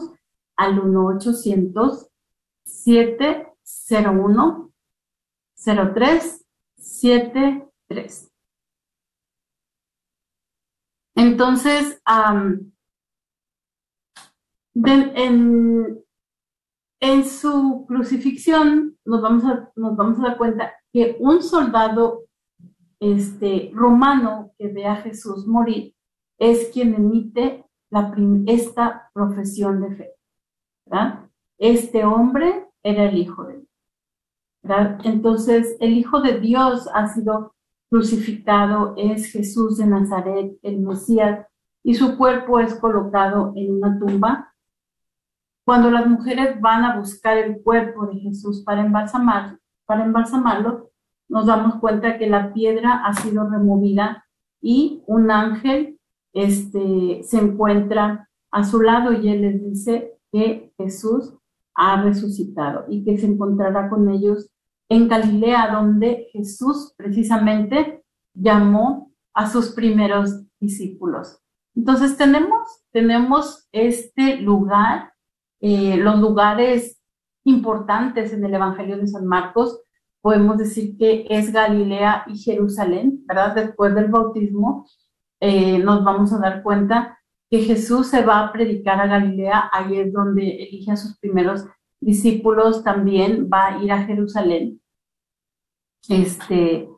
al 1-800-701-0373. Entonces, en, en, su crucifixión nos vamos, a, nos vamos a dar cuenta que un soldado este, romano que ve a Jesús morir es quien emite esta profesión de fe. Este hombre era el Hijo de Dios. Entonces, el Hijo de Dios ha sido crucificado, es Jesús de Nazaret, el Mesías, y su cuerpo es colocado en una tumba. Cuando las mujeres van a buscar el cuerpo de Jesús para embalsamarlo, nos damos cuenta que la piedra ha sido removida y un ángel este, se encuentra a su lado y él les dice que Jesús ha resucitado y que se encontrará con ellos en Galilea, donde Jesús precisamente llamó a sus primeros discípulos. Entonces tenemos, tenemos este lugar, eh, los lugares importantes en el Evangelio de San Marcos, podemos decir que es Galilea y Jerusalén, ¿verdad? Después del bautismo, eh, nos vamos a dar cuenta que Jesús se va a predicar a Galilea, ahí es donde elige a sus primeros discípulos, también va a ir a Jerusalén, este,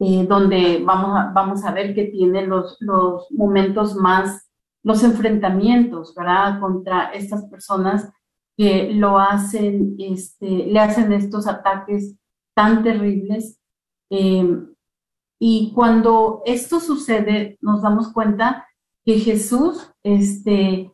eh, donde vamos a, vamos a ver que tiene los, los momentos más, los enfrentamientos, ¿verdad? Contra estas personas que lo hacen, este, le hacen estos ataques tan terribles. Eh, y cuando esto sucede, nos damos cuenta que Jesús este,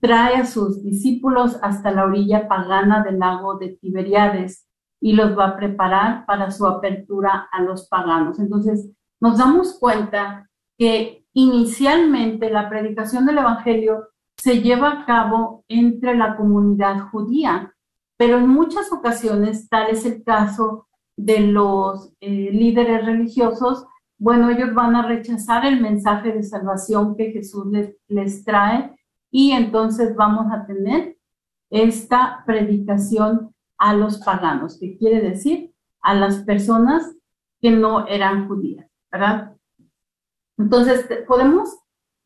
trae a sus discípulos hasta la orilla pagana del lago de Tiberiades y los va a preparar para su apertura a los paganos. Entonces, nos damos cuenta que inicialmente la predicación del Evangelio se lleva a cabo entre la comunidad judía, pero en muchas ocasiones, tal es el caso de los eh, líderes religiosos, bueno, ellos van a rechazar el mensaje de salvación que Jesús les, les trae y entonces vamos a tener esta predicación a los paganos, que quiere decir a las personas que no eran judías, ¿verdad? Entonces, podemos,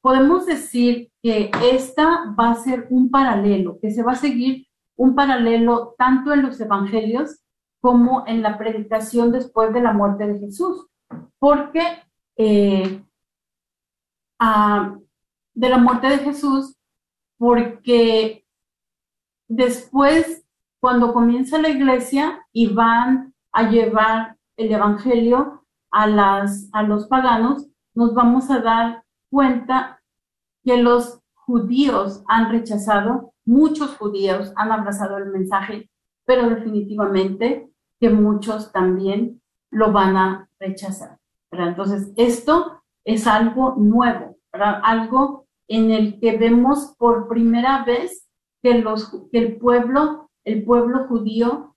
podemos decir que esta va a ser un paralelo, que se va a seguir un paralelo tanto en los evangelios como en la predicación después de la muerte de Jesús. Porque eh, de la muerte de Jesús, porque después, cuando comienza la iglesia y van a llevar el Evangelio a, las, a los paganos, nos vamos a dar cuenta que los judíos han rechazado, muchos judíos han abrazado el mensaje, pero definitivamente que muchos también lo van a rechazar. Entonces, esto es algo nuevo, algo en el que vemos por primera vez que el pueblo, el pueblo judío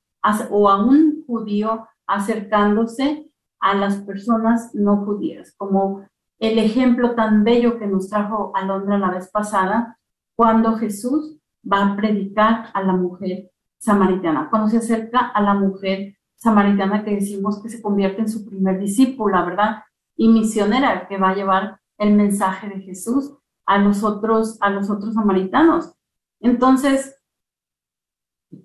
o a un judío acercándose a las personas no judías, como el ejemplo tan bello que nos trajo Alondra la vez pasada, cuando Jesús va a predicar a la mujer samaritana, cuando se acerca a la mujer samaritana que decimos que se convierte en su primer discípula, ¿verdad? Y misionera que va a llevar el mensaje de Jesús a los otros, a los otros samaritanos. Entonces,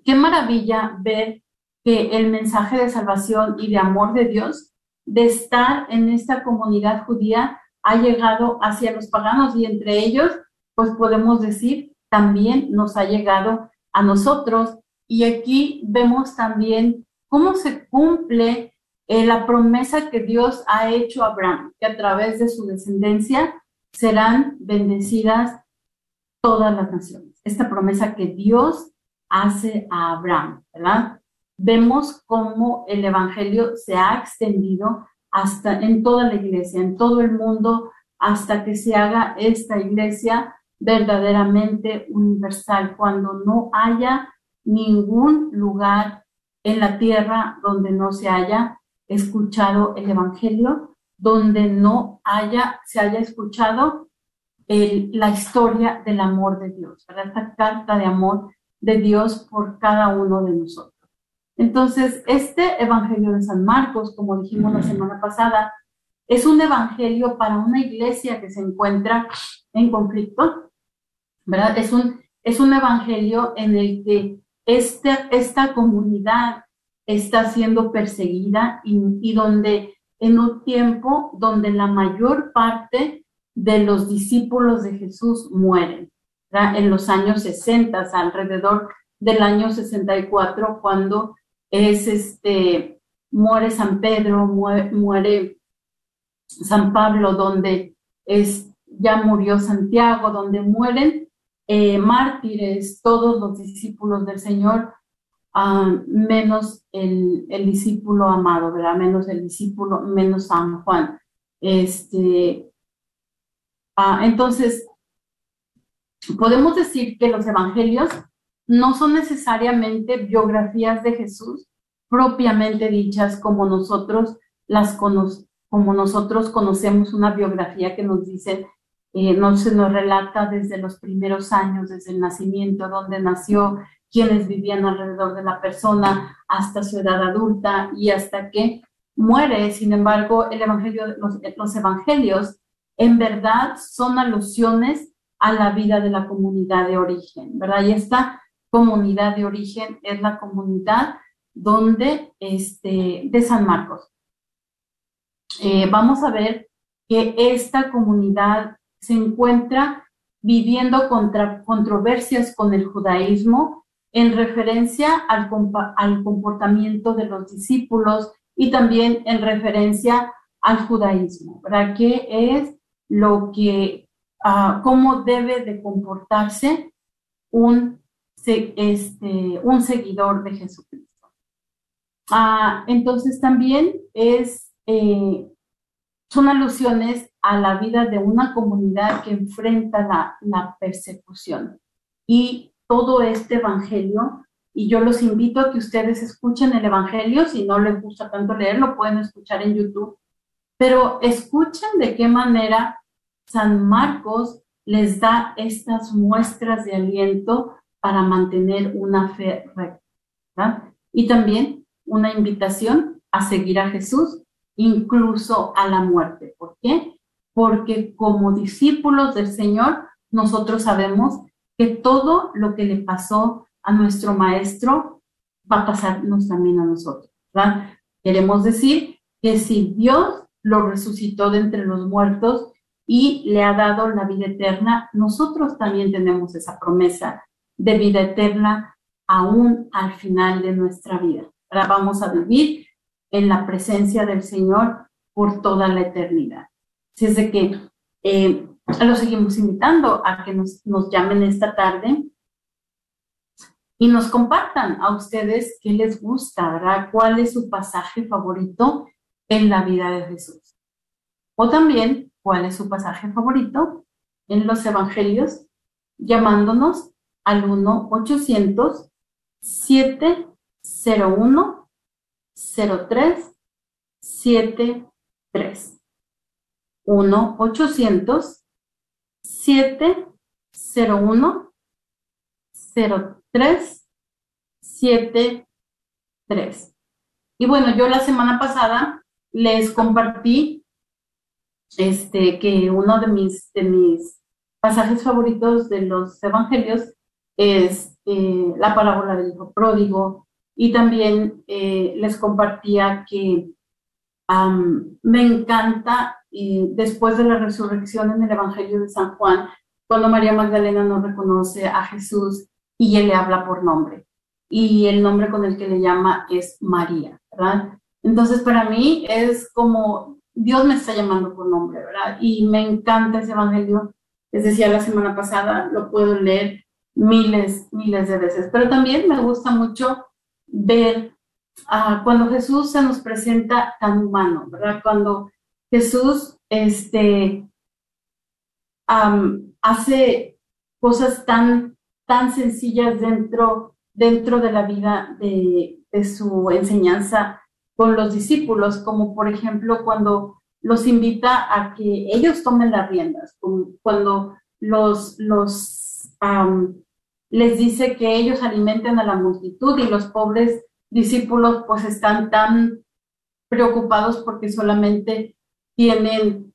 qué maravilla ver que el mensaje de salvación y de amor de Dios, de estar en esta comunidad judía, ha llegado hacia los paganos y entre ellos, pues podemos decir, también nos ha llegado a nosotros. Y aquí vemos también cómo se cumple eh, la promesa que Dios ha hecho a Abraham, que a través de su descendencia serán bendecidas todas las naciones. Esta promesa que Dios hace a Abraham, ¿verdad? Vemos cómo el Evangelio se ha extendido hasta en toda la iglesia, en todo el mundo, hasta que se haga esta iglesia verdaderamente universal, cuando no haya ningún lugar en la tierra donde no se haya escuchado el Evangelio, donde no haya, se haya escuchado la historia del amor de Dios, esta carta de amor de Dios por cada uno de nosotros. Entonces, este Evangelio de San Marcos, como dijimos la semana pasada, es un evangelio para una iglesia que se encuentra en conflicto, ¿verdad? Es un, es un evangelio en el que esta, esta comunidad está siendo perseguida y, donde en un tiempo donde la mayor parte de los discípulos de Jesús mueren, en los años 60, alrededor del año 64, cuando es este, muere San Pedro, muere, muere San Pablo, donde es, ya murió Santiago, donde mueren eh, mártires, todos los discípulos del Señor, ah, menos el, discípulo amado, ¿verdad? Menos el discípulo, menos San Juan. Este, ah, entonces, podemos decir que los evangelios no son necesariamente biografías de Jesús propiamente dichas como nosotros las como nosotros conocemos una biografía que nos dice eh, no se nos relata desde los primeros años, desde el nacimiento, dónde nació, quienes vivían alrededor de la persona hasta su edad adulta y hasta que muere. Sin embargo, el evangelio, los, los evangelios en verdad son alusiones a la vida de la comunidad de origen, ¿verdad? Y esta comunidad de origen es la comunidad donde, este, de San Marcos. Eh, vamos a ver que esta comunidad se encuentra viviendo contra, controversias con el judaísmo en referencia al, al comportamiento de los discípulos y también en referencia al judaísmo, ¿verdad? ¿Qué es lo que, uh, cómo debe de comportarse un, este, un seguidor de Jesucristo? Uh, entonces también es, eh, son alusiones a la vida de una comunidad que enfrenta la, persecución. Y todo este evangelio y yo los invito a que ustedes escuchen el Evangelio, si no les gusta tanto leerlo, pueden escuchar en YouTube, pero escuchen de qué manera San Marcos les da estas muestras de aliento para mantener una fe recta. Y también una invitación a seguir a Jesús, incluso a la muerte. ¿Por qué? Porque como discípulos del Señor, nosotros sabemos que todo lo que le pasó a nuestro maestro va a pasarnos también a nosotros. Queremos decir que si Dios lo resucitó de entre los muertos y le ha dado la vida eterna, nosotros también tenemos esa promesa de vida eterna aún al final de nuestra vida. Ahora vamos a vivir en la presencia del Señor por toda la eternidad. Así es de que eh, los seguimos invitando a que nos, nos llamen esta tarde y nos compartan a ustedes qué les gusta, ¿verdad? ¿Cuál es su pasaje favorito en la vida de Jesús? O también, ¿cuál es su pasaje favorito en los evangelios? Llamándonos al 1-800-701-0373. 1-800-701-0373. 3, 7, 3. Y bueno, yo la semana pasada les compartí este, que uno de mis, de mis pasajes favoritos de los evangelios es eh, la parábola del hijo pródigo y también eh, les compartía que me encanta y después de la resurrección en el Evangelio de San Juan, cuando María Magdalena no reconoce a Jesús y él le habla por nombre. Y el nombre con el que le llama es María, ¿verdad? Entonces, para mí es como Dios me está llamando por nombre, ¿verdad? Y me encanta ese evangelio. Les decía la semana pasada, lo puedo leer miles, miles de veces. Pero también me gusta mucho ver uh, cuando Jesús se nos presenta tan humano, ¿verdad? Cuando Jesús este, hace cosas tan tan sencillas dentro, dentro de la vida de, su enseñanza con los discípulos, como por ejemplo cuando los invita a que ellos tomen las riendas, cuando los, los les dice que ellos alimenten a la multitud y los pobres discípulos pues están tan preocupados porque solamente tienen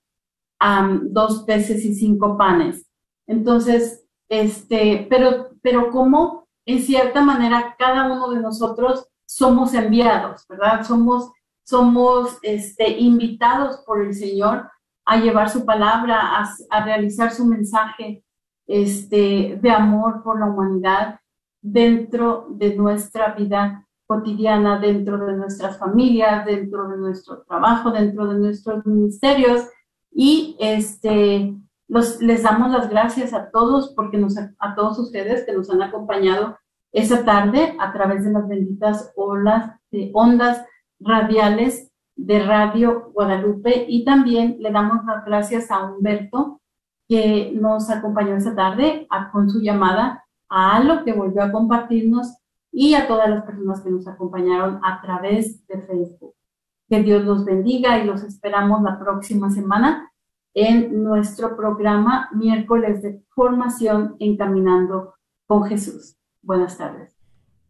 dos peces y cinco panes. Entonces, este, pero, pero como en cierta manera cada uno de nosotros somos enviados, ¿verdad? Somos, somos este, invitados por el Señor a llevar su palabra, a, realizar su mensaje este, de amor por la humanidad dentro de nuestra vida cotidiana, dentro de nuestras familias, dentro de nuestro trabajo, dentro de nuestros ministerios. Y este, les damos las gracias a todos, porque nos, a todos ustedes que nos han acompañado esa tarde a través de las benditas olas de ondas radiales de Radio Guadalupe y también le damos las gracias a Humberto que nos acompañó esa tarde con su llamada, a Alo que volvió a compartirnos y a todas las personas que nos acompañaron a través de Facebook. Que Dios los bendiga y los esperamos la próxima semana en nuestro programa miércoles de formación Encaminando con Jesús. Buenas tardes.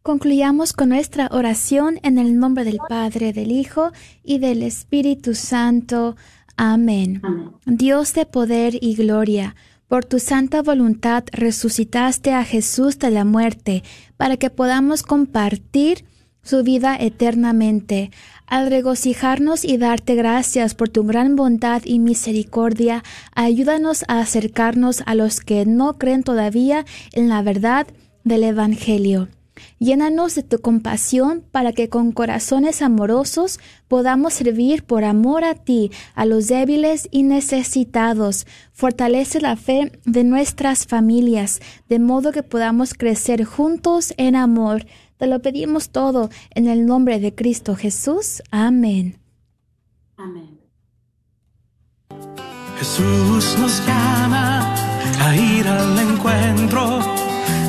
Concluyamos con nuestra oración en el nombre del Padre, del Hijo y del Espíritu Santo. Amén. Dios de poder y gloria, por tu santa voluntad resucitaste a Jesús de la muerte, para que podamos compartir su vida eternamente. Al regocijarnos y darte gracias por tu gran bondad y misericordia, ayúdanos a acercarnos a los que no creen todavía en la verdad del Evangelio. Llénanos de tu compasión para que con corazones amorosos podamos servir por amor a ti a los débiles y necesitados. Fortalece la fe de nuestras familias, de modo que podamos crecer juntos en amor. Te lo pedimos todo en el nombre de Cristo Jesús. Amén. Amén. Jesús nos llama a ir al encuentro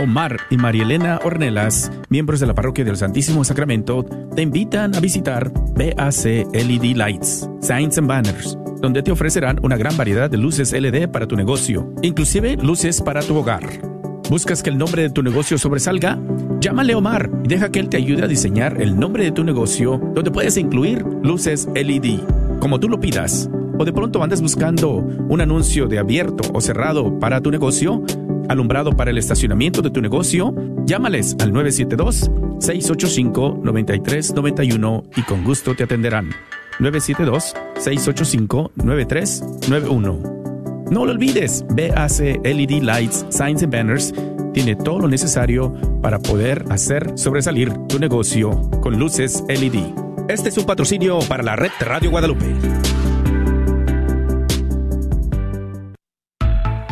Omar y María Elena Ornelas, miembros de la Parroquia del Santísimo Sacramento, te invitan a visitar BAC LED Lights, Signs and Banners, donde te ofrecerán una gran variedad de luces LED para tu negocio, inclusive luces para tu hogar. ¿Buscas que el nombre de tu negocio sobresalga? Llámale Omar y deja que él te ayude a diseñar el nombre de tu negocio, donde puedes incluir luces LED, como tú lo pidas. O de pronto andas buscando un anuncio de abierto o cerrado para tu negocio, alumbrado para el estacionamiento de tu negocio, llámales al 972-685-9391 y con gusto te atenderán. 972-685-9391. No lo olvides, BAC LED Lights, Signs and Banners tiene todo lo necesario para poder hacer sobresalir tu negocio con luces LED. Este es un patrocinio para la red Radio Guadalupe.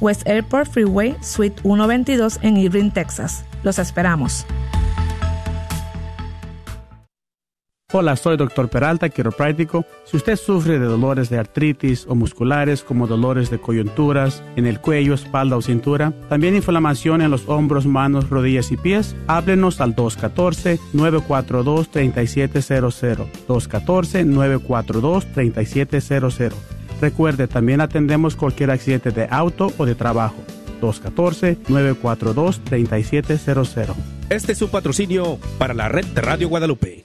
West Airport Freeway, Suite 122 en Irving, Texas. Los esperamos. Hola, soy Dr. Peralta, quiropráctico. Si usted sufre de dolores de artritis o musculares como dolores de coyunturas en el cuello, espalda o cintura, también inflamación en los hombros, manos, rodillas y pies, háblenos al 214-942-3700. 214-942-3700 Recuerde, también atendemos cualquier accidente de auto o de trabajo. 214-942-3700. Este es un patrocinio para la red de Radio Guadalupe.